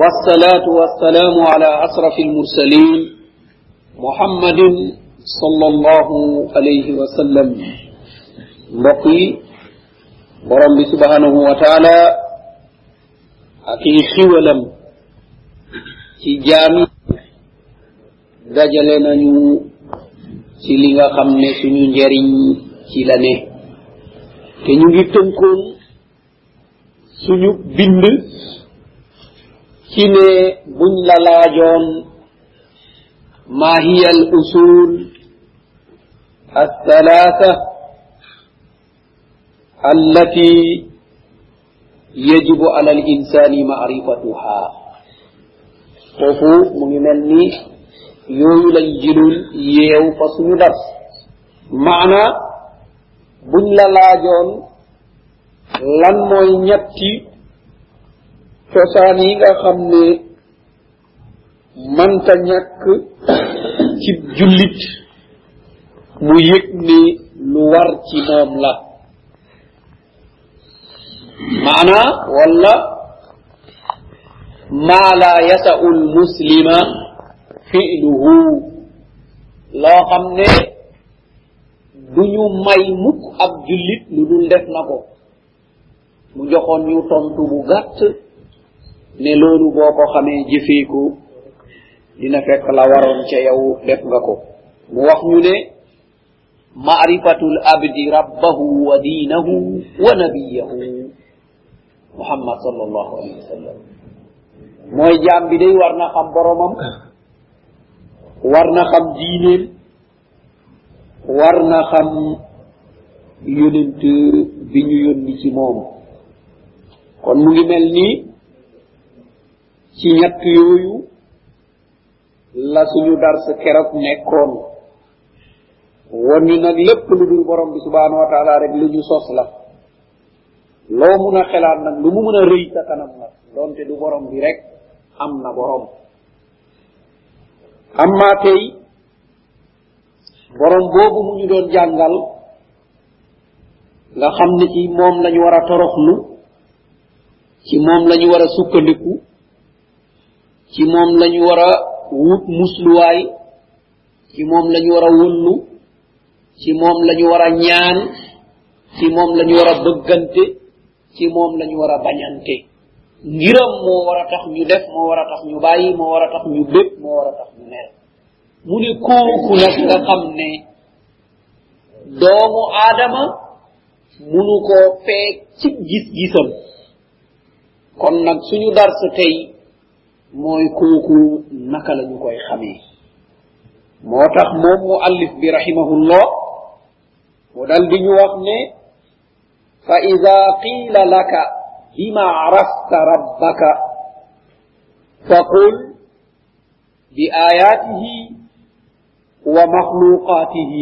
والصلاة والسلام على أشرف المرسلين محمد صلى الله عليه وسلم. بقي برم سبحانه وتعالى أكي خولم ci jaami dajale nañu ci li nga xam ne suñu njariñ ci la ne. Te ñu ngi tënkoon suñu bind ci ne buñ la laajoon maa hiya al usul الثلاثة التي يجب على الإنسان معرفتها فوفو ممني يوم لنجلول يو فسن درس معنى بن لا جون لن موي نيتي cosaan yi nga xam ne manta ñàkk ci jullit mu yëg ne lu war ci moom la. maana wala maa la yasau lmuslima filuhu loo xam ne duñu may mukk ab jullit lu dul def na ko. mu joxoon ñu tontu bu gàtt ne loolu boo ko xamee jëfeeku dina fekk la waroon ca yow def nga ko. Mu wax ñu ne maarifatul abdi rabbahu wa diinahu wa nabiyahu muhammad sal allahu alehi wa sallam. Mooy jaam bi day war na xam boromam war na xam diineem war na xam yonent bi ñu yónni ci moom. Kon mu ngi mel nii ci ñett yooyu la suñu dars keroog nekkoon. Won ñu nag lépp lu dul borom bi subhanahu wa taala rek lu ñu sos la. Loo mun a xelaat nag lu mu mun a rëy sa kanam nag doonte du borom bi rek am na borom. Amma tey borom boobu mu ñu doon jàngal nga xam ne ci moom lañu war a toroxlu ci moom lañu war a sukkandiku ci moom lañu war a wut musluwaay ci moom lañu war a wullu ci moom lañu war a ñaan ci moom lañu war a bëggante ci moom lañu war a bañante. Ngiram moo war a tax ñu def moo war a tax ñu bàyyi moo war a tax ñu bég moo war a tax ñu mer. Mu ne kooku nag nga xam ne doomu aadama munu koo feeg ci gis-gisam. Kon nag suñu darsu tey mooy kooku naka la koy xamee moo tax moom mu allif bi rahimahullah mu dal di ñu wax ne fa ida qiila laka بما عرفت ربك فقل بآياته ومخلوقاته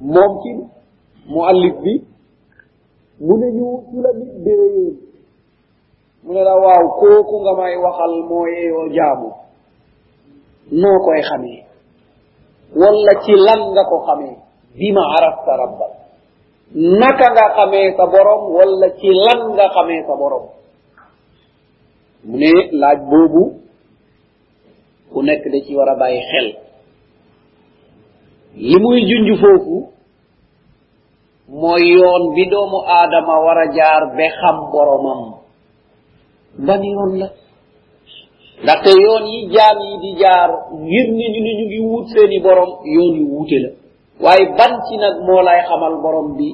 ممكن مؤلف بي من ñu su la nit déeyoon mu ne la waaw kooku nga may waxal moo yeeyoo jaamu. Noo koy xamee. Wala ci lan nga ko xamee? Bima arafta rabbak. Naka nga xamee sa borom wala ci lan nga xamee sa borom? Mu ne laaj boobu ku nekk da ci war a bàyyi xel. Li muy junj foofu mooy yoon bi doomu aadama war a jaar ba xam boromam. badirol la. Ndaxte yoon yi jaam yi di jaar ngir ni ñu ni ñu ngi wut seeni borom yoon yu wuute la. Waaye ban ci nag moo lay xamal borom bi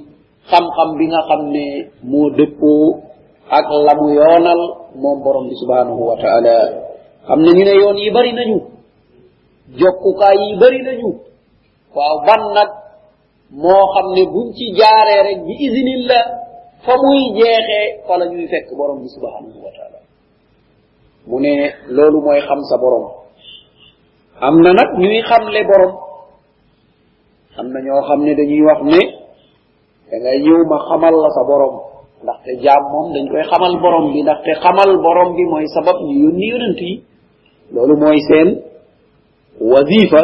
xam-xam bi nga xam ne moo dëppoo ak la mu yoonal moom borom bi subhanahu wa taala. Xam ne ñu ne yoon yi bari nañu jokkukaay yi bari nañu. Waaw ban nag moo xam ne buñ ci jaaree rek bi isinillah fa muy jeexee fa la ñuy fekk borom bi subhanahu wa taala mu ne loolu mooy xam sa borom am na nag ñuy xamle borom am na ñoo xam ne dañuy wax ne da ngay ñëw ma xamal la sa borom ndaxte jaam moom dañ koy xamal borom bi ndaxte xamal borom bi mooy sabab ñu yónni yonent yi loolu mooy seen wadifa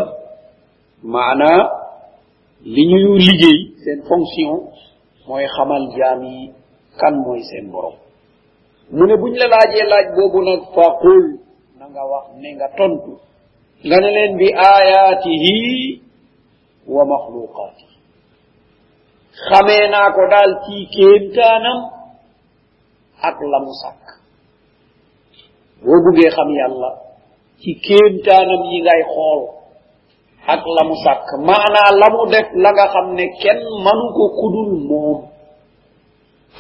maanaa li ñuy liggéey seen fonction mooy xamal jaam yi kan mooy seen borom. mu ne buñ la laajee laaj boobu nag faqul na nga wax ne nga tontu. nga ne leen bi ayaatihi wa maxluqaati xamee naa ko daal ci kéemtaanam ak lam sàkk. boo buggee xam yàlla ci kéemtaanam yi ngay xool ak la mu sàkk. Maanaa la mu def la nga xam ne kenn manu ko kudul moom.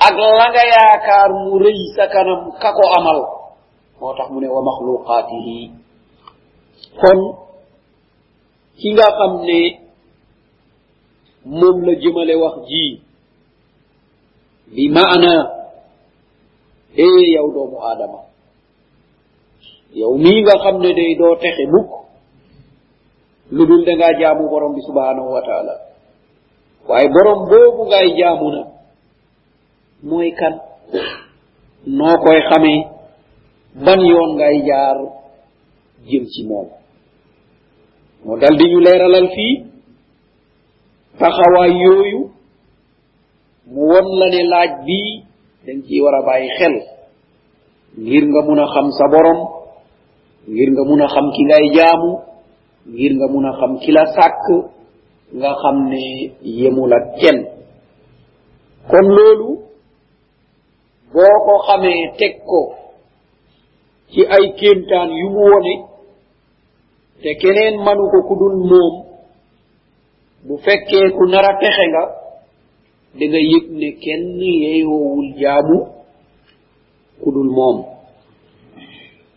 Ak la nga yaakaar mu rëy sa kanam ka ko amal. Moo tax mu ne wa maxluqaatihi kon ki nga xam ne moom la jëmale wax ji bi maana ee yow doomu aadama. Yow mii nga xam ne day doo texe mukk. Lu dul da ngaa jaamu borom bi subhanahu wa taala. Waaye borom boobu ngay jaamu na. Mooy kan? Noo koy xamee ban yoon ngay jaar jëm ci moom. Moo dal di ñu leeralal fii taxawaay yooyu mu won la ne laaj bii dañ ciy war a bàyyi xel. Ngir nga mun a xam sa borom ngir nga mun a xam ki ngay jaamu ngir nga mun a xam ki la sàkk nga xam ne yemul ak kenn. Kon loolu boo ko xamee teg ko ci ay kéemtaan yu mu wone te keneen manu ko ku dul moom bu fekkee ku nar a texe nga da nga yëg ne kenn yeeyoowul jaamu ku dul moom.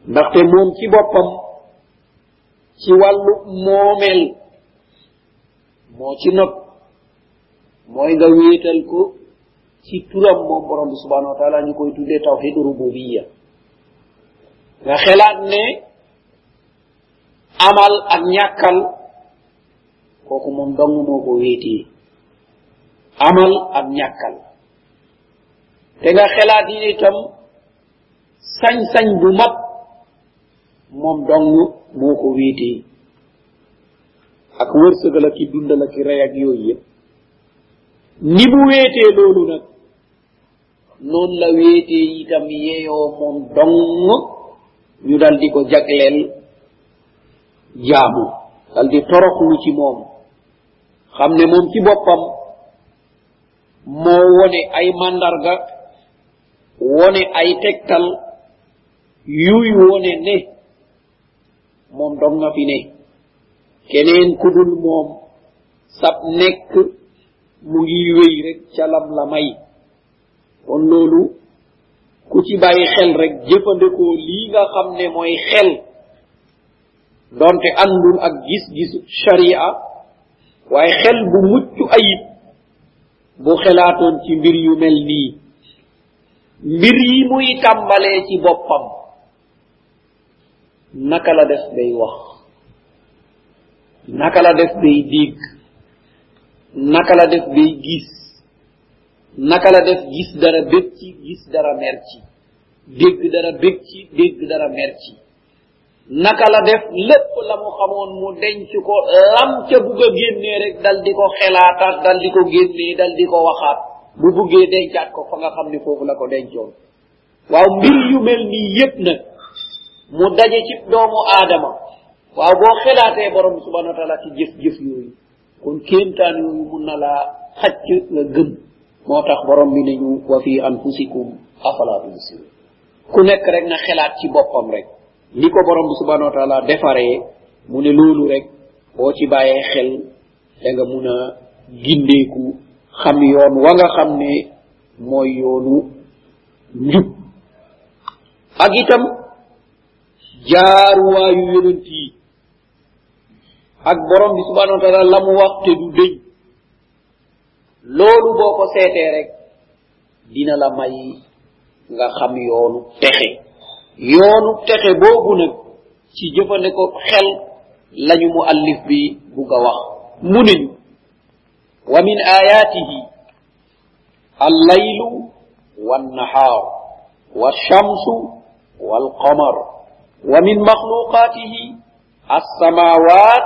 Ndaxte moom ci boppam ci wàllu moomeel. Moo ci nopp. Mooy nga wéetal ko ci turam moom borom bi subhanahu wa taala ñu koy tuddee tawhid rububiya nga xelaat ne amal ak ñàkkal kooku moom dong moo ko wéetee. Amal ak ñàkkal. Te nga xelaat yi itam sañ-sañ bu mat moom dong moo ko wéetee ak wërsëgal ak dundal ak rey ak yooyu yëpp. Ni mu wéetee loolu nag noonu la wéetee itam yeeyoo moom dong ñu dal di ko jagleel jaamu. Dal di toroxlu ci moom. Xam ne moom ci boppam moo wone ay mandarga wone ay tegtal yuy wone ne moom dong nga fi ne. Keneen ku dul moom sab nekk mu ngi wéy rek ca lam la may. Kon loolu ku ci bàyyi xel rek jëfandikoo lii nga xam ne mooy xel. Donte àndul ak gis-gisu sharia waaye xel bu mucc ayib bu xelaatoon ci mbir yu mel nii. Mbir yi muy tàmbalee ci boppam. Naka la def day wax naka la def day dégg naka la def day gis naka la def gis dara bég ci gis dara mer ci dégg dara bég ci dégg dara mer ci. Naka la def lépp la mu xamoon mu denc ko lam ca bugg a génnee rek dal di ko xelaataat dal di ko génnee dal di ko waxaat. Bu buggee dencaat ko fa nga xam ne foofu la ko dencoon. Waaw mbir yu mel nii yépp nag mu daje ci doomu aadama. Waaw boo xelaatee borom subahana wa taala ci jëf jëf yooyu kon kéemtaan yooyu mun na laa xacc nga gëm. Moo tax borom bi nañu wa fi anfusikum afala tubsir ku nekk rek na xelaat ci boppam rek. Ni ko borom bi subahana wa taala defaree mu ne loolu rek boo ci bàyyee xel da nga mun a gindeeku xam yoon wa nga xam ne mooy yoonu njub. Ak itam jaaruwaayu yonent yi ak borom bi subhanahu wa taala la mu wax te du dëñ loolu boo ko seetee rek dina la may nga xam yoonu texe yoonu texe boobu nag ci jëfandiko xel lañu mu allif bi bugg a wax mu neñu wa min ayatihi allaylu wannahar walshamsu walqamar wa min السماوات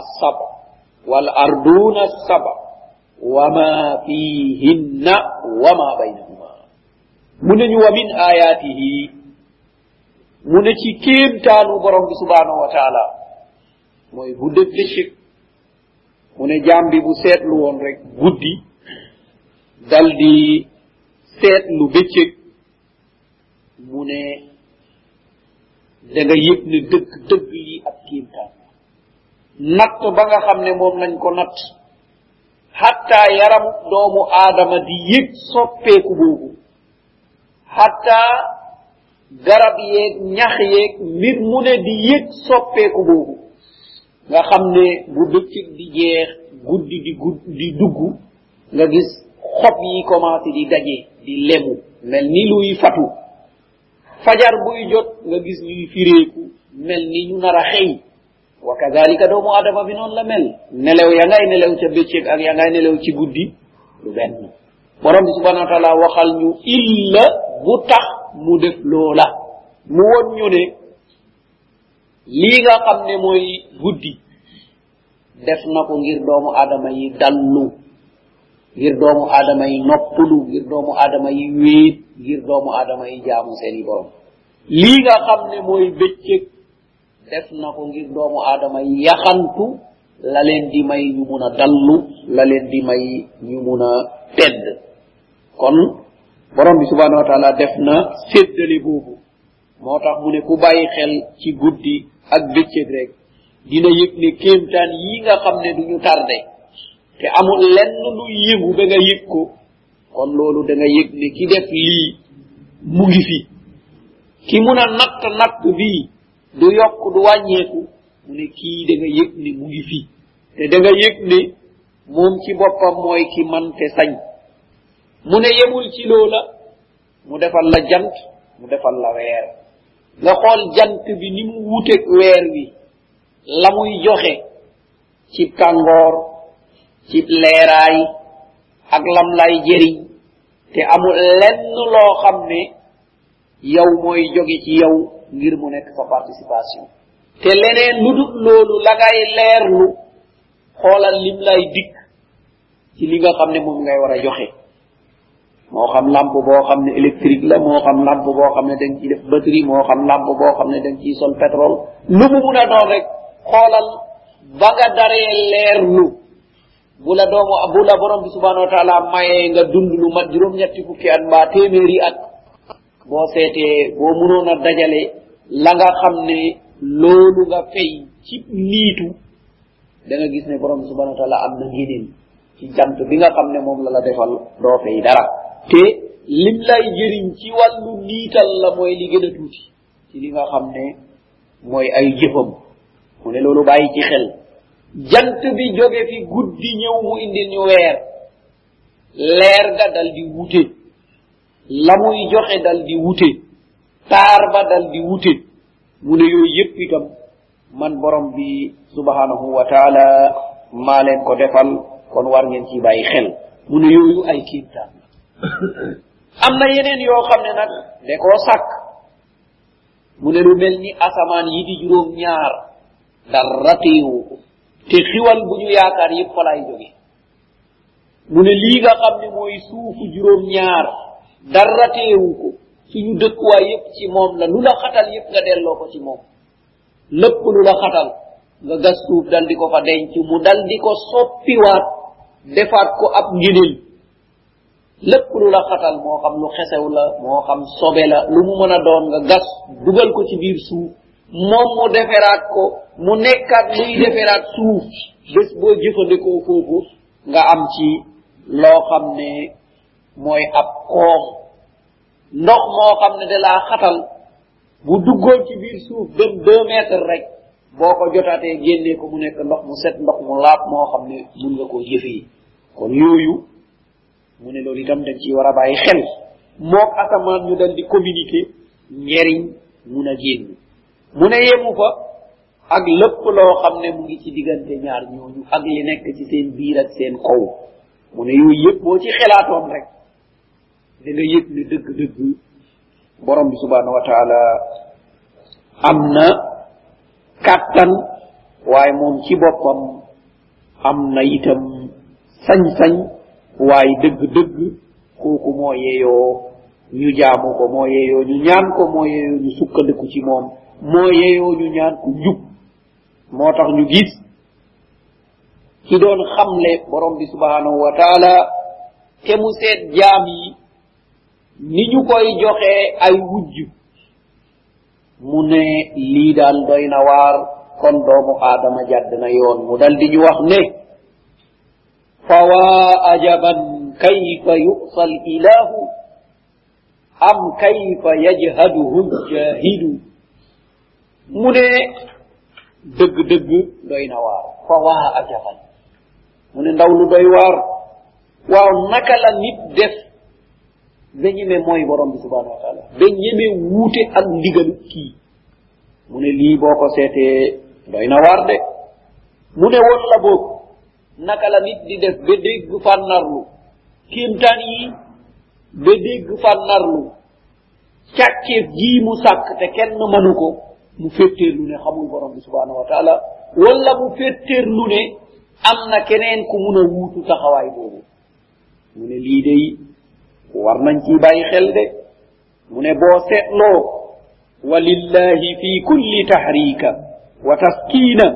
السبع والأرضون السبع وما فيهن وما بينهما wama baynahuma. Muneñu wa min ayatihi mune ci kéemtaanu borom bi subhanahu wa taala mooy bu dëgg mu ne jaam bi bu seetlu woon rek guddi dal di seetlu bëccëg mu ne da nga yëg ne dëgg dëgg lii ab kéemtaan natt ba nga xam ne moom nañ ko natt. Xatta yaram doomu aadama di yëg soppeeku boobu. Xatta garab yeeg ñax yeeg mbir mu ne di yëg soppeeku boobu. Nga xam ne bu bëccëg di jeex guddi di gudd di dugg nga gis xob yi commencé di daje di lemu. Mel ni luy fatu. fajar buy jot nga gis ñuy fireeku mel ni ñu nar a xëy wa kadalika doomu adama bi noonu la mel. nelew ya ngay nelew ca bëccëg ak ya ngay nelew ci guddi lu benn. Borom bi subhanau wa taala waxal ñu illa bu tax mu def loola. Mu won ñu ne lii nga xam ne mooy guddi def na ko ngir doomu adama yi dallu. Ngir doomu adama yi noppalu ngir doomu adama yi wéet ngir doomu adama yi jaamu seeni borom. Lii nga xam ne mooy bëccëg def na ko ngir doomu adama yi yaxantu la leen di may ñu mun a dallu la leen di may ñu mun a tedd. Kon borom bi subhanahu wa taala def na séddale boobu. Moo tax mu ne ku bàyyi xel ci guddi ak bëccëg rek dina yëg ne kéemtaan yi nga xam ne duñu tardé. te amul lenn lu yëngu ba nga yëg ko. Kon loolu da nga yëg ne ki def lii mu ngi fi. Ki mun a natt natt bii du yokk du wàññeeku mu ne kii da nga yëg ne mu ngi fi. Te da nga yëg ne moom ci boppam mooy ki man te sañ. Mu ne yemul ci loola mu defal la jant mu defal la weer. Nga xool jant bi ni mu wuteeg weer wi la muy joxe ci tàngoor ci leeraay ak lam lay jëriñ te amul lenn loo xam ne yow mooy jóge ci yow ngir mu nekk sa participation. Te leneen lu dul loolu la ngay leerlu xoolal lim lay dikk ci li nga xam ne moom ngay war a joxe. Moo xam lamp boo xam ne électrique la moo xam lamp boo xam ne dañ ciy def batterie moo xam lamp boo xam ne dañ ciy sol pétrole. Lu mu mun a doon rek xoolal ba nga daree leerlu bu la doomu bu la borom bi subhanahu wa taala mayee nga dund lu mat juróom ñetti fukki at mbaa téeméeri at boo seetee boo munoon a dajale la nga xam ne loolu nga fay ci niitu da nga gis ne borom bi subhanahu wa taala am na ngéneen ci jant bi nga xam ne moom la la defal doo fay dara te lim lay jëriñ ci wàllu niital la mooy li gën a tuuti ci li nga xam ne mooy ay jëfam mu ne loolu bàyyi ci xel jant bi jóge fi guddi ñëw mu indil ñu weer. leer ga dal di wute. la muy joxe dal di wute. taar ba dal di wute. mu ne yooyu yépp itam man borom bi subhanahu wa taala maa leen ko defal kon war ngeen ci bàyyi xel. mu ne yooyu ay kiintaan am na yeneen yoo xam ne nag de koo sàkk. mu ne lu mel ni asamaan yi di juróom ñaar dara téewu ko. te xiwal bu ñu yaakaar yépp fa lay jóge. Mu ne lii nga xam ne mooy suufu juróom ñaar dara teewu ko. Suñu dëkkuwaay yépp ci moom la lu la xatal yépp nga delloo ko ci moom. Lépp lu la xatal nga gas suuf dal di ko fa denc mu dal di ko soppiwaat defaat ko ab nginil lépp lu la xatal moo xam lu xesew la moo xam sobe la lu mu mën a doon nga gas dugal ko ci biir suuf moom mu deferaat ko mu nekkaat luy deferaat suuf bés boo jëfandikoo foofu nga am ci loo xam ne mooy ab koom ndox moo xam ne da laa xatal bu duggoon ci biir suuf dem deux mètres rek. Boo ko jotaatee génnee ko mu nekk ndox mu set ndox mu laab moo xam ne mun nga koo jëfee kon yooyu mu ne loolu itam dañ ci war a bàyyi xel mook asamaan ñu dal di communiquer njeriñ mun a génn mu ne yemu fa ak lépp loo xam ne mu ngi ci diggante ñaar ñooñu ak li nekk ci seen biir ak seen kaw. Mu ne yooyu yëpp boo ci xelaatoon rek da nga yëg ne dëgg-dëgg borom bi subhanahu wa taala am na kàttan waaye moom ci boppam am na itam sañ-sañ waaye dëgg-dëgg kooku moo yeeyoo ñu jaamu ko moo yeeyoo ñu ñaan ko moo yeeyoo ñu sukkandiku ci moom moo yeeyoo ñu ñaan ko njub. moo tax ñu gis ki doon xamle borom bi subhanahu wa taala te mu seet jaam yi ni ñu koy joxee ay wujj. mu ne lii daal doy na waar kon doomu aadama jàdd na yoon. mu dal di ñu wax ne fawaa ajaban kayfa yusa l ilahu am kayfa yajhaduhu ljahidu mu ne dëgg dëgg doy na waar. Fa waa ajaban mu ne ndaw lu doy waar. Waaw naka la nit def ba ñeme mooy borom bi subhanahu wa taala? Ba ñeme wuute ak ndigalu kii. Mu ne lii boo ko seetee doy na waar de. Mu ne won la boog naka la nit di def ba dégg fànnarlu? Kéemtaan yi ba dégg fànnarlu. Càcceef jii mu sàkk te kenn mënu ko. Mu féttéerlu ne xamul borom bi subhanahu wa taala wala mu féttéerlu ne am na keneen ku mun a wuutu taxawaay boobu mu ne lii day war nañ ci bàyyi xel de mu ne boo seetloo walillahi fi kulli tahrika wa taskina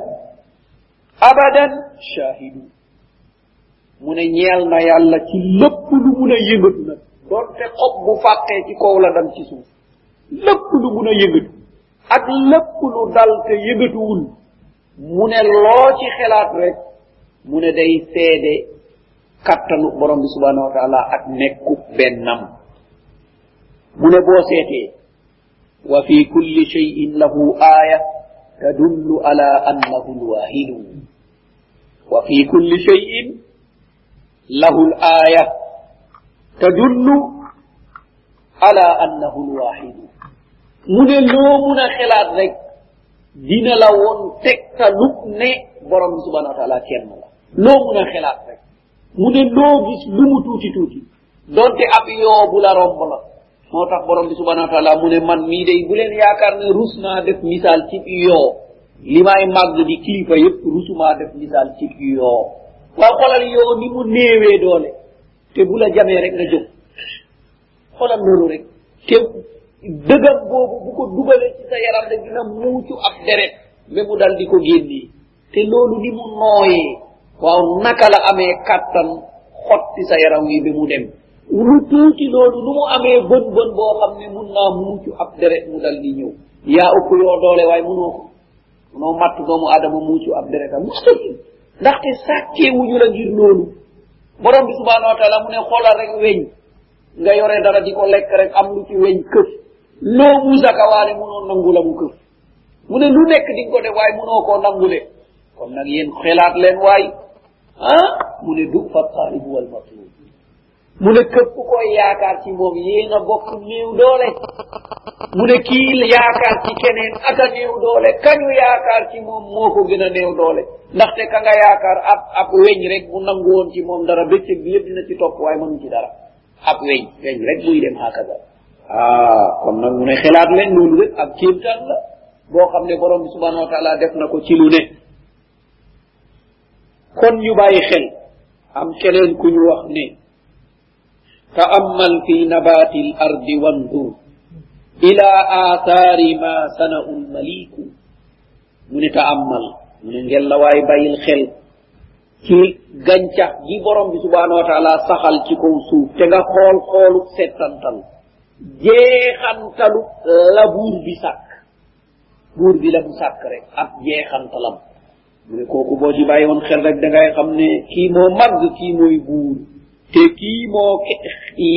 abadan shahidu mu ne ñeel na yàlla ci lépp lu mun a yëngatu nag doonte xob bu fàqee ci kaw la dam ci suuf lépp lu mun a yëngatu ak lépp lu dal te yëngatuwul mu ne loo ci xelaat rek mu ne day seede kattanu borom bi subhanahu wa taala ak nekku bennam mu ne boo seetee wa fi kulli cheyin lahu aya tadullu ala annahu lwahidu wa fi kulli cheyin lahu laya tadullu ala annahu lwahidu mu ne loo mun a xelaat rek dina la woon tegtaluk ne borom bi subhanahu wa taala kenn la. Loo mun a xelaat rek mu ne loo lu mu tuuti tuuti donte ab yoo bu la romb la moo tax borom bi subhanahu wa mu ne man mii day bu leen yaakaar ne rus naa def misaal ci yoo li may màgg di kilifa yépp rusumaa def misaal ci yoo. Waaw xolal yoo ni mu néewee doole te bu la jamee rek nga jóg. Xolal loolu rek. Dëgam boobu bu ko dugalee ci sa yaram de dina muucu ab deret. Ba mu dal di ko génnee te loolu ni mu nooyee waaw naka la amee kattan xotti sa yaram wi ba mu dem. Lu tuuti loolu nu mu amee bën bën boo xam ne mun naa muucu ab deret mu dal di ñëw yaa ëpp yoo doole waaye munoo ko munoo matt doomu aadama muucu ab deretam mustahil ndaxte sàkkee wuñu la ngir loolu borom bi subhanahu wa taala mu ne xoolal rek weñ nga yore dara di ko lekk rek am lu ci weñ këf loo usaka waale munoo nangulamu ko mu ne lu nekk di nga ko def waaye munoo koo nangule. Kon nag yéen xelaat leen waay ah mu ne du fa taalibu wal matlub mu ne këpp koy yaakaar ci moom yéen a bokk néew doole. Mu ne kii yaakaar ci keneen ak a néew doole. Kañu yaakaar ci moom moo ko gën a néew doole. Ndaxte ka nga yaakaar ab ab weñ rek bu nangu woon ci moom dara bëccëg bi yëpp dina ci topp waaye mënu ci dara. Ab weñ weñ rek buy dem haakada ah kon nag mu ne xelaat leen loolu rek ab kéemtaan la boo xam ne borom bi subhanahu wa taala def na ko ci lu ne kon ñu bàyyi xel am keneen ku ñu wax ne تأمل في نبات الأرض وانظر إلى آثار ما صنع المليك من تأمل من نجل واي باي الخل ci gancax gi borom bi subhanahu wa taala saxal ci kaw suuf te nga xool xoolu settantal jeexantalu la buur bi sàkk buur bi la mu sàkk rek ab jeexantalam mu ne kooku boo ci bàyyi woon xel rek da ngay xam ne kii moo màgg kii mooy buur te kii moo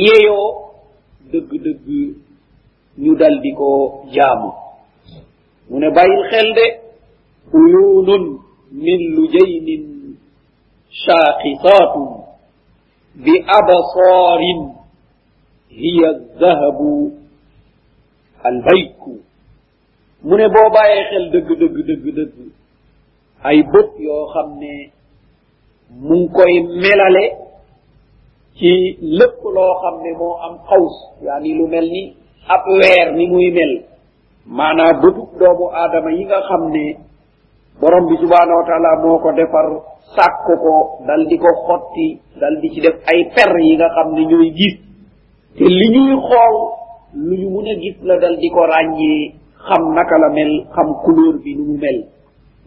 yeyoo dëgg-dëgg ñu dal di ko jaamu mu ne bàyyil xel de uyunun min lujaynin shaaqisatun bi absarin hiya dahabu albayku. Mu ne boo bàyyee xel dëgg dëgg dëgg dëgg ay bët yoo xam ne mu koy melale ci lépp loo xam ne moo am xaws. Yaani lu mel ni ab weer ni muy mel. Maanaa bëtub doomu aadama yi nga xam ne borom bi subhanahu wa taala moo ko defar sàkk ko dal di ko xotti dal di ci def ay per yi nga xam ne ñooy gis. Te li ñuy xool lu ñu mun a gis la dal di ko ràññee xam naka la mel xam couleur bi nu mu mel.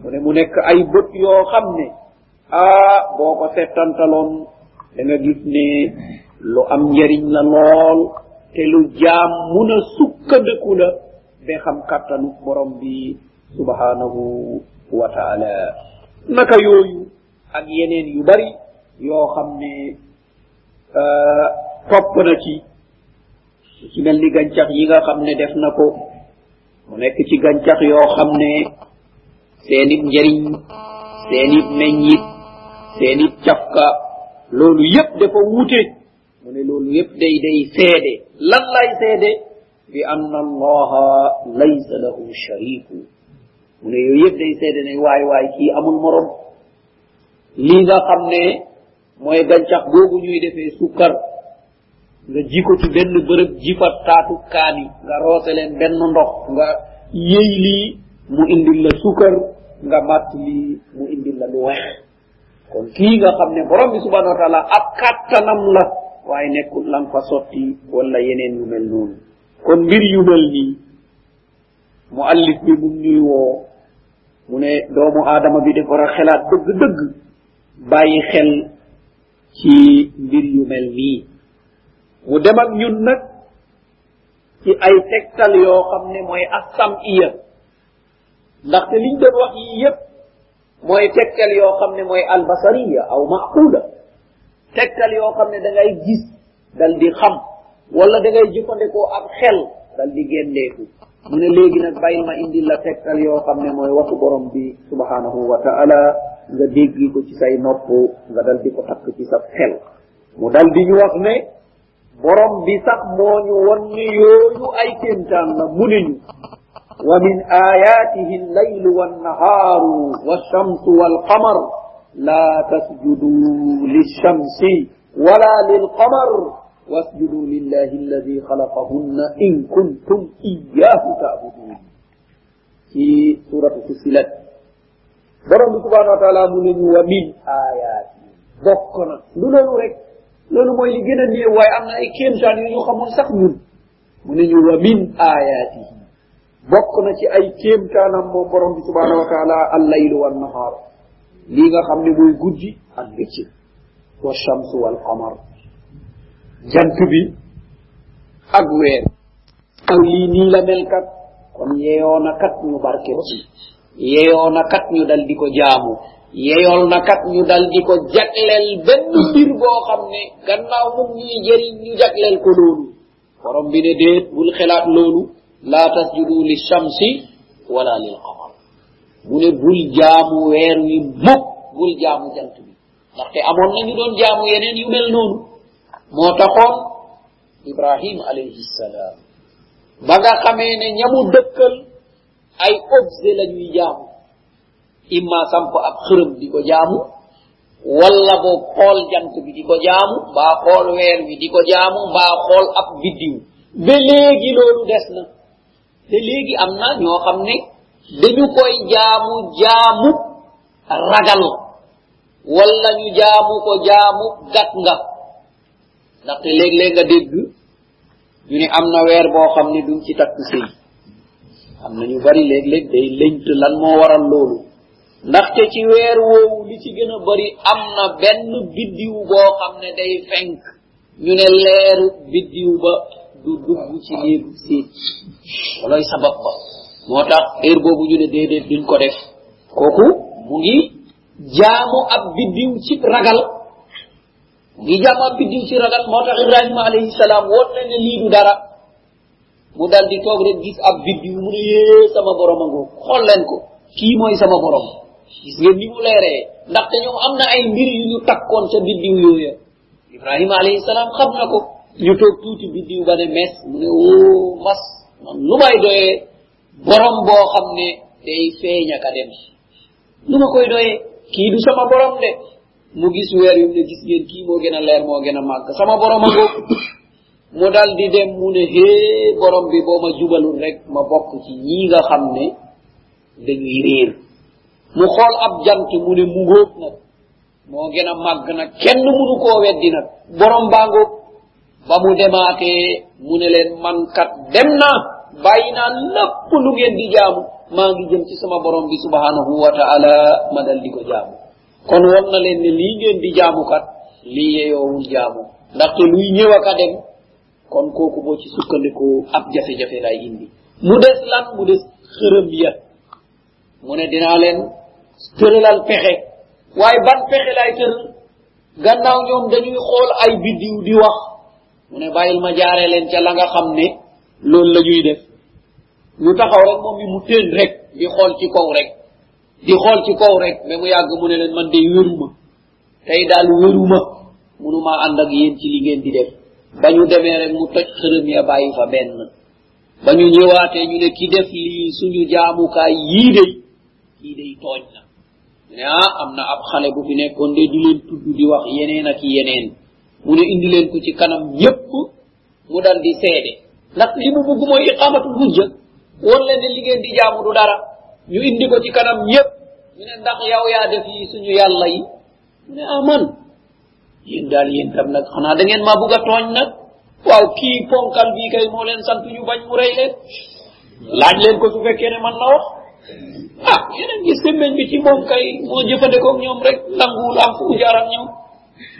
Mu ne mu nekk ay bët yoo xam ne ah boo ko settantaloon da gis ne lu am njariñ la lool te lu jaam mun a sukkandiku la ba xam kattanu borom bi subhanahu wa taala. Naka yooyu ak yeneen yu bari yoo xam ne topp na ci ci mel ni gàncax yi nga xam ne def na ko mu nekk ci gàncax yoo xam ne seen it njëriñ seen it meññit seen it cafka loolu yépp dafa wuute. Mu ne loolu yépp day day seede. Lan lay seede? Bi ann allaha laysa lahu shariku mu ne yooyu yépp day seede ne waay waay kii amul morom. Lii nga xam ne mooy gàncax googu ñuy defee sukkar nga ji ko ci benn bërëb jifat taatu kaani nga roose leen benn ndox nga yëy lii mu indil la sukkar nga matt lii mu indil la lu weex. Kon kii nga xam ne borom bi subhanahu wa taala ab kàttanam la waaye nekkul lan fa sotti wala yeneen yu mel noonu. Kon mbir yu mel nii mu allif bi mu ñuy woo mu ne doomu aadama bi dafa war a xelaat dëgg-dëgg bàyyi xel ci mbir yu mel mu dem ak ñun nag ci ay tegtal yoo xam ne mooy assam iya. Ndaxte liñ doon wax yi yépp mooy tegtal yoo xam ne mooy albasariya aw maquda tegtal yoo xam ne da ngay gis dal di xam wala da ngay jëfandikoo ak xel dal di génneeku. Mu ne léegi nag bàyyil ma indil la tegtal yoo xam ne mooy waxu borom bi subhanahu wa taala nga déggi ko ci say nopp nga dal di ko takk ci sa xel. Mu dal di ñu wax ne borom bi sax moo ñu won ni yooyu ay kéemtaan la mu ne ñu wa min ayatihi allaylu wannahaaru walshamsu walqamar la tasjudu lilshamsi wala lilqamar wasjudu lillahi alladi xalaqahunna in kuntum iyahu taabudun ci suratu fusilat borom bi subhanahu wa taala mu ne ñu wa min ayati bokk na lu loolu rek loolu mooy li gën a néew waaye am na ay kéemtaan yu ñu xamul sax ñun. Mu ne ñu wa min ayaatihi bokk na ci ay kéemtaanam moom borom bi subhanahu wa taala allaylu wannahaar. Lii nga xam ne mooy guddi ak bëccëg. Wa chamsu wal qamar. Jant bi ak weer. Ak lii nii la mel kat. Kon yeyoo na kat ñu barke ci. Yeyoona kat ñu dal di ko jaamu. yeyol na kat ñu dal di ko jagleel benn mbir boo xam ne gannaaw mum ñuy jëriñ ñu jagleel ko loolu. Borom bi ne déet bul xelaat loolu. Laa tasjudu li shamsi wala lil qamar. Mu ne bul jaamu weer wi mukk bul jaamu jant bi. Ndaxte amoon nañu doon jaamu yeneen yu mel noonu. Moo taxoon ibrahim alayhi salaam. Ba nga xamee ne ñamu dëkkal ay objet la ñuy jaamu. imma samp ab xërëm di ko jaamu walla bo xool jant bi di ko jaamu mbaa xool weer wi di ko jaamu mbaa xool ab biddiw. Ba léegi loolu des na. Te léegi am na ñoo xam ne dañu koy jaamu jaamu ragal walla ñu jaamu ko jaamu gat nga. Ndaxte léeg-léeg nga dégg ñu ne am na weer boo xam ne duñ ci takk sëy. Am na ñu bari léeg-léeg day lënt lan moo waral loolu. Ndaxte ci weer woowu li ci gën a bari am na benn biddiw boo xam ne day fenk ñu ne leeru biddiw ba du dugg ci néegu séet waloy sabab ba moo tax heure boobu ñu ne déedéet duñ ko def kooku mu ngi jaamu ab biddiw ci ragal mu ngi jaamu ab biddiw ci ragal moo tax ibrahima alayhi salaam woon na ne lii du dara mu dal di toog rek gis ab biddiw mu ne yee sama borom a ngoo xool leen ko kii mooy sama borom gis ngeen ni mu leeree, ndaxte ñoom am na ay mbir yu ñu takkoon ca biddiw yooya. Ibrahima alayhi salaam xam na ko. Ñu toog tuuti biddiw ba ne mes mu ne woo mas, man lu may doyee, borom boo xam ne day feeñ aka dem lu ma koy doyee? Kii du sama borom de. Mu gis weer yu ne gis ngeen kii moo gën a leer, moo gën a màgg. Sama borom a ngoo mu dal di dem, mu ne, hee, borom bi boo ma jubalul rek, ma bokk ci ñii nga xam ne dañuy réer. Mu xool ab jant mu ne mu nag moo gën a màgg nag kenn mënu koo weddi nag borom baa ngóob ba mu demaatee mu ne leen man kat dem naa bàyyi naa lépp lu ngeen di jaamu maa ngi jëm ci sama borom bi subhanahu wa taala ma dal di ko jaamu kon won na leen ne lii ngeen di jaamu kat lii yeyoowul jaamu ndaxte luy ñëw aka dem. Kon kooku boo ci sukkandiku ab jafe-jafe lay indi mu des lan mu des xërëm ya mu ne dinaa leen tëralal pexe. Waaye ban pexe tëral? Gannaaw ñoom dañuy xool ay biddiw di wax. Mu ne bàyyil ma jaare leen ca la nga xam ne loolu la ñuy def. Ñu taxaw rek moom mi mu teen rek di xool ci kaw rek. Di xool ci kaw rek mais mu yàgg mu ne leen man de wéruma. Tey daal wéruma. Munuma ànd ak yéen ci li ngeen di def. Ba ñu demee rek mu toj xërëm ya bàyyi fa benn. Ba ñu ñëwaatee ñu ne ki def lii suñu jaamukaay yii day kii day tooñ na. Ne ah am na ab xale bu fi nekkoon de di leen tudd di wax yeneen ak yeneen. Mu ne indi leen ko ci kanam ñépp mu dal di seede. Ndax li mu bugg mooy iqamatul hujja. Won leen ne li ngeen di jaamu du dara. Ñu indi ko ci kanam ñépp ñu ne ndax yow yaa def yi suñu yàlla yi. Mu ne ah man. Yéen daal yéen tam nag xanaa da ngeen maa bugg a tooñ nag. Waaw kii ponkal bii kay moo leen sant ñu bañ mu rey leen. Laaj leen ko su fekkee ne man na wax ah yeneen gis semmeñ bi ci moom kay moo jëfandikoo ñoom rek nanguwul am fu mu jaar ak ñoom.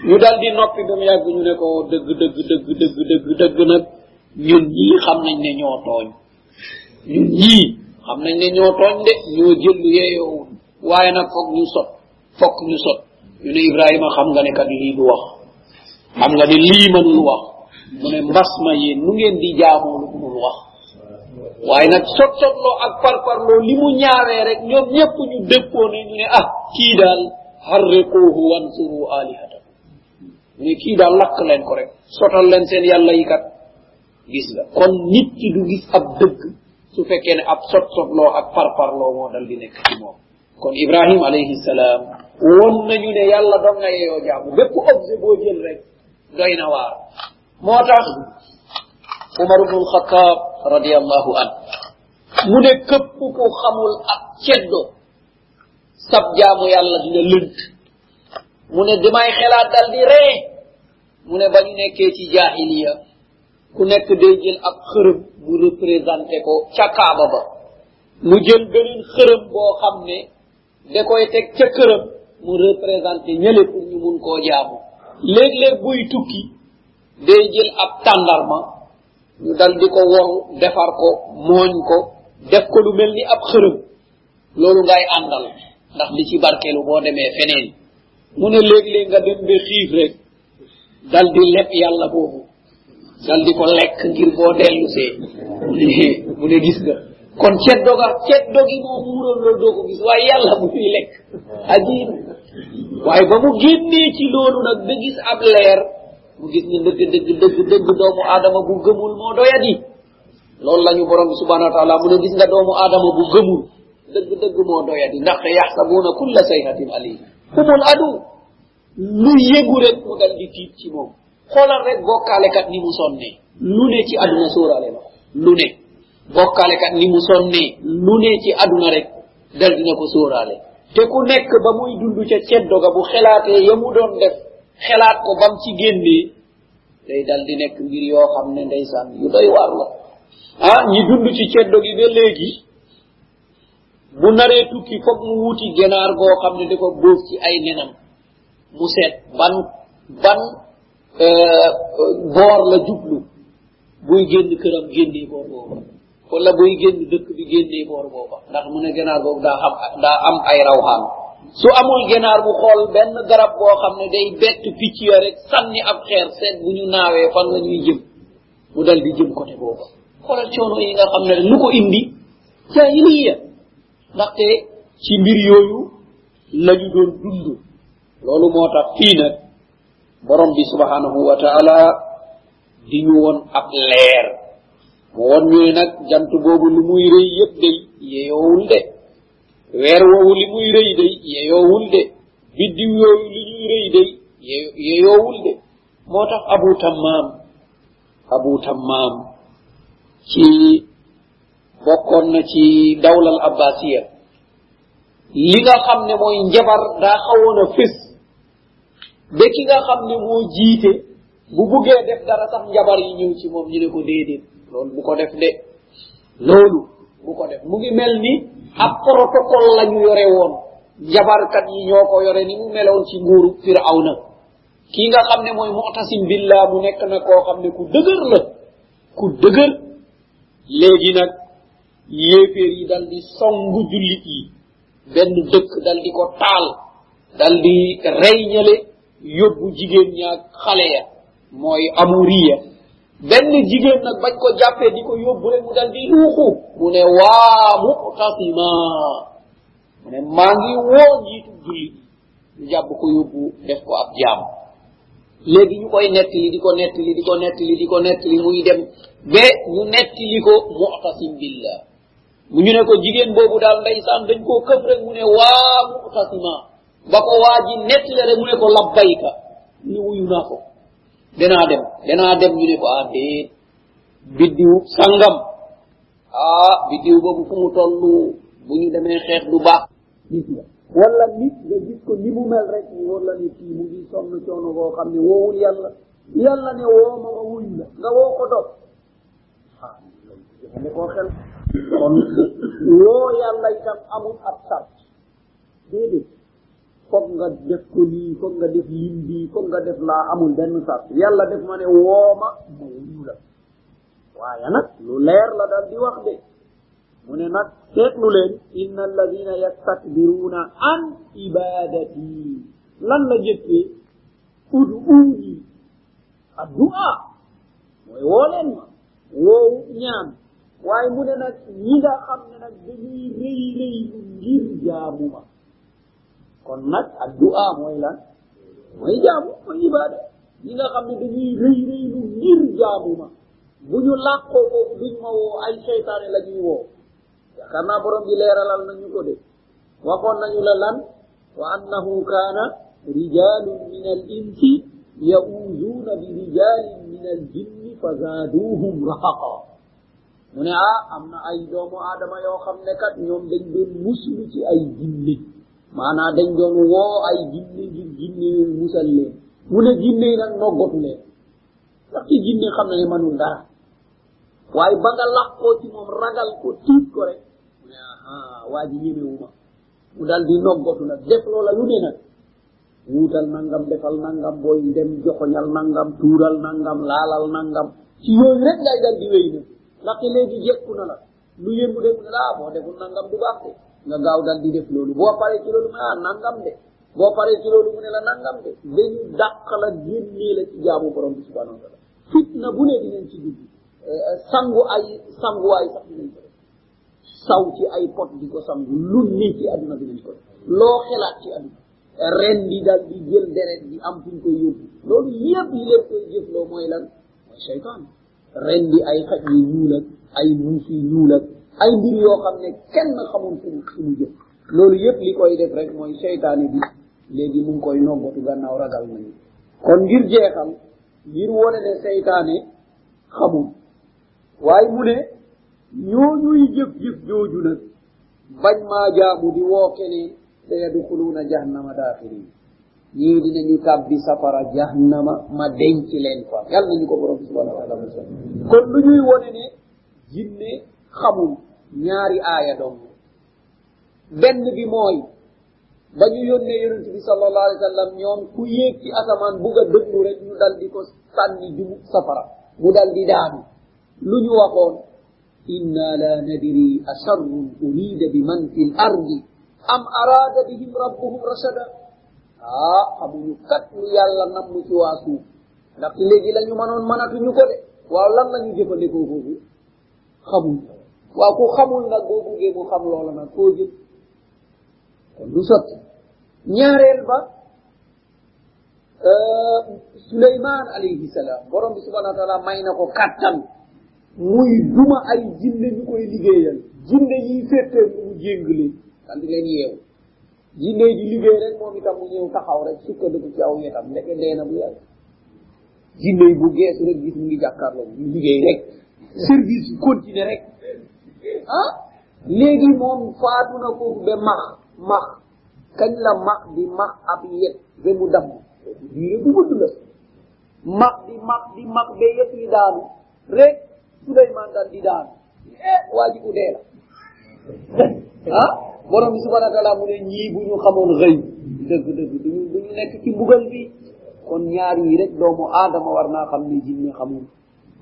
Ñu dal di noppi mu yàgg ñu ne ko dëgg dëgg dëgg dëgg dëgg dëgg nag ñun ñii xam nañ ne ñoo tooñ. Ñun ñii xam nañ ne ñoo tooñ de ñoo jël lu yeeyoowul waaye nag foog ñu sot sot. Ñu ne ibrahima xam nga ne kat lii du wax. Xam nga ne lii mënul wax. Mu ne mbas ma yéen nu ngeen di jaamoo lu mënul wax. waaye nag sot sotloo ak parparloo li mu ñaawee rek ñoom ñëpp ñu dëppoo ne ñu ne ah kii daal harriquuhu wansuru alihatakum ne kii daal lakk leen ko rek sotal leen seen yàlla yi kat. Gis nga kon nit ki du gis ab dëgg su fekkee ne ab sot sotloo ak parparloo moo dal di nekk ci moom. Kon ibrahim alayhi salaam won nañu ne yàlla dong nga yeyoo jaamu. Bépp objet boo jël rek doy na waar. Moo tax umar ibnu lxataab radiallahu an mu ne këpp ku xamul ak ceddo sab jaamu yàlla dina lënt mu ne damay xelaat dal di ree mu ne ba ñu nekkee ci jaahiliya ku nekk day jël ab xërëm mu représenté ko ca kaaba ba mu jël beneen xërëm boo xam ne da koy teg ca këram mu représenté ñële pour ñu mun koo jaamu léeg-léeg buy tukki day jël ab tàndarma ñu dal di ko woru defar ko mooñ ko def ko lu mel ni ab xërëm. Loolu ngay àndal ndax li ci barkeelu boo demee feneen. Mu ne léeg-léeg nga dem ba xiif rek dal di leb yàlla boobu. Dal di ko lekk ngir boo dellu see. Mu gis nga. Kon ceddo ga ceddo gi moo muural loolu doo ko gis waaye yàlla mu fiy lekk. Ajiib waaye ba mu génnee ci loolu nag ba gis ab leer mu gis ne dëgg dëgg dëgg dëgg doomu aadama bu gëmul moo doyadi loolu la ñu borom subhanahu wa taala mu ne gis nga doomu aadama bu gëmul dëgg dëgg moo doyadi ndaxte yaxsabuuna kulla sayhatin alim humul adu lu yëgu rek mu dal di tiit ci moom xoolal rek bokkaalekat ni mu sonnee lu ne ci aduna sóoraale la lu ne bokkaalekat ni mu sonnee lu ne ci aduna rek dal dina ko sóoraale te ku nekk ba muy dund ca ceddo ga bu xelaatee ya mu doon def xelaat ko bam ci génnee day dal di nekk mbir yoo xam ne ndeysaan yu doy waar la. Ah ñi dund ci ceddo gi ba léegi bu naree tukki foog mu wuti genaar goo xam ne dafa bóof ci ay nenam. Mu seet ban ban euh, boor la jublu. Buy génn këram génnee boor booba. Wala buy génn dëkk bi génnee boor booba. Ndax mu ne genaar googu daa xam daa am ay rawxaan. su amul genaar bu xool benn garab boo xam ne day bett picc ya rek sànni ab xeer seet bu ñu naawee fan la ñuy jëm. Mu dal di jëm côté boobu. Xoolal coono yi nga xam ne lu ko indi jaahiliya. Ndaxte ci mbir yooyu lañu doon dund. Loolu moo tax fii nag borom bi subhanahu wa taala di ñu woon ab leer. Mu won ñu ne nag jant boobu lu muy rëy yëpp day yeyoowul de. weer woowu li muy rëy day yeyoowul de biddiw yooyu li ñuy rëy day yeyoowul de moo tax abu tammaam abu tammaam ci bokkoon na ci dawlal abbasiya. Li nga xam ne mooy njabar daa xawoon a fés ba ki nga xam ne moo jiite bu buggee def dara sax njabar yi ñëw ci moom ñu ne ko déedéet loolu bu ko def de. Loolu bu ko def. Mu ngi mel ni ab protocole lañu yore woon. Jabarkat yi ñoo ko yore ni mu meloon ci nguuru firawna. Kii nga xam ne mooy mutasim billah mu nekk na koo xam ne ku dëgër la. Ku dëgër. Léegi nag yéeféer yi dal di songu jullit yi. Benn dëkk dal di ko taal. Dal di rey ñale yóbbu jigéen ñaag xale ya. Mooy amuriya. benn jigéen nag bañ ko jàppee di ko yóbbu rek mu dal di yuuxu mu ne waa muqtasima mu ne maa ngi woo njiitu jullit ñu jàpp ko yóbbu def ko ab jaam léegi ñu koy nettali di ko nettali di ko nettali di ko nettali muy dem. Ba ñu nettali ko muqtasim billah mu ñu ne ko jigéen boobu daal ndeysaan dañ koo këf rek mu ne waa muqtasima ba ko waa ji nettali rek mu ne ko labbayka ni wuyu naa ko. Danaa dem. Danaa dem ñu ne ko ah biddiw sangam. Ah biddiw boobu fu mu toll bu ñu demee xeex du baax. Gis nga. Wala nit nga gis ko ni mu mel rek wóor ne kii mu ngi sonn coono boo xam ne woowul yàlla. Yàlla ne woo ma ma wuyu la. Nga woo ko dog ah jëfande koo xel. Kon woo yàlla itam amul foog nga def ko foog nga def lim bii nga def laa amul benn sart. Yàlla def ma ne woo ma waaye nag lu leer la dal wax de. Mu ne nag seetlu leen inna alladina yastakbiruuna an ibadati. Lan la jëkkee? Uduuni addua. Mooy woo ma. Woowu ñaan. Waaye mu ne nag ñi nga ne nag dañuy rëy rëy ngir jaamu ma. kon nag ak du'a mooy lan? Mooy jaamu mooy ibaada. Ñi nga xam ne dañuy rëy rëy lu ngir jaamu ma. Bu ñu làqoo foofu duñ ma woo ay seytaane la ñuy woo. Yaakaar naa borom bi leeralal nañu ko de. Waxoon nañu la lan? Wa annahu kaana rijalun min al insi yauzuuna bi rijalin min al jinni fa zaaduuhum rahaqa. Mu ne ah am na ay doomu aadama yoo xam ne kat ñoom dañ doon muslu ci ay jinni maanaa dañ doon woo ay jinne ngir jinne yooyu musal leen mu ne jinne yi nag noggatu leen ndax ci jinne xam na ne manul dara waaye ba nga làqoo ci moom ragal ko tiit ko rek. Mu ne aha waa ji ñemewuma mu dal di noggatu nag def loola lu ne nag wuutal nangam defal nangam booy dem joxoñal nangam tuural nangam laalal nangam ci yooyu rek ngay dal di wéy nag ndaxte léegi jekku na la lu yëngu de mu ne la ah boo deful nangam du baax de nga gaaw dal di def loolu. boo paree ci loolu mu ah nangam ne la nangam de. dañu dàq la ci jaamu borom bi subhanahu wa fitna bu ne dinañ ci dugg. Sangu ay sanguwaay sax dinañ saw ci ay pot di ko sangu. lu ne ci aduna dinañ ko def. loo xelaat ci aduna ren dal di jël deret di am fuñ koy yóbbu. loolu yëpp yi leen koy jëfloo mooy lan? mooy cheytaan ren di ay xaj yu ay muus yu ay mbir yoo xam ne kenn xamul fu mu fu mu jëm. loolu yëpp li koy def rek mooy cheytaane bi léegi mu ngi koy noggatu gannaaw ragal nañu kon ngir jeexal ngir wone ne seytaane xamul. waaye mu ne ñooñuy jëf-jëf jooju nag bañ maa jaamu di woo kene te yadxuluuna jahannama daaxirin ñii dinañu tàbbi safara jahannama ma denc leen fa yàlla nañu ko borom subhanahu wa taala musal. kon lu ñuy wone ne jinne xamul. Ñaari aaya dong. Benn bi mooy ba ñu yónnee yonent bi sallallahu alayhi wa sallam ñoom ku yéeg ci asamaan bugg a dëglu rek ñu dal di ko sànni jumu safara mu dal di daanu. Lu ñu waxoon inna la nadri asharrun urida bi man fi l ardi am arada bihim rabbuhum rashada. Ah xamuñu kat lu yàlla namm ci waa suuf ndaxte léegi la ñu mënoon mënatuñu ko de. Waaw lan la ñu jëfandikoo foofu? Xamuñ waaw ku xamul nag boo buggee mu xam loola nag koo jëf kon du sotti ñaareel ba suleyman alayhi salaam borom bi subhanahu wa may na ko kattan muy duma ay jinne ñu koy liggéeyal. jinne yiy féttee mu jéng leen. dal di leen yeew jinne ji liggéey rek moom itam mu ñëw taxaw rek sukkandiku ci aw yetam ndeke dee na bu yàgg. jinne yi bu geesu rek gis mu ngi jàkkaarloo ñu liggéey rek. service yi rek. Ah? Léegi moom faatu na foofu ba max max. Kañ la max di max ab yet ba mu damm? Diire bu gudd la. Max di max di max be yet yi daanu. Rek suleyman dal di daanu. E waaji ku dee ah? Borom bi subhana taala mu ne ñii ñu xamoon xëy. Dëgg dëgg duñu duñu nekk ci mbugal bi. Kon ñaar yi rek doomu aadama war naa xam ne jinne xamul.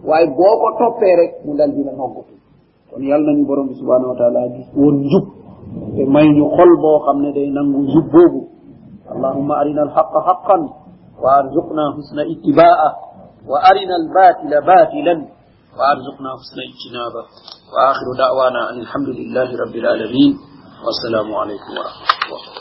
Waaye boo ko toppee rek mu dal dina noggatu. Kon yàlla nañu borom bi subhanahu wa taala gis woon njub te may ñu xol boo xam ne day nangu njub boobu allahumma arina alhaqa haqan wa arzuqna husna ittibaa wa arina albatila batilan wa arzuqna husna ijtinaba wa akhiru da'wana an alhamdulillahi rabbil alamin wassalamu alaykum wa rahmatullah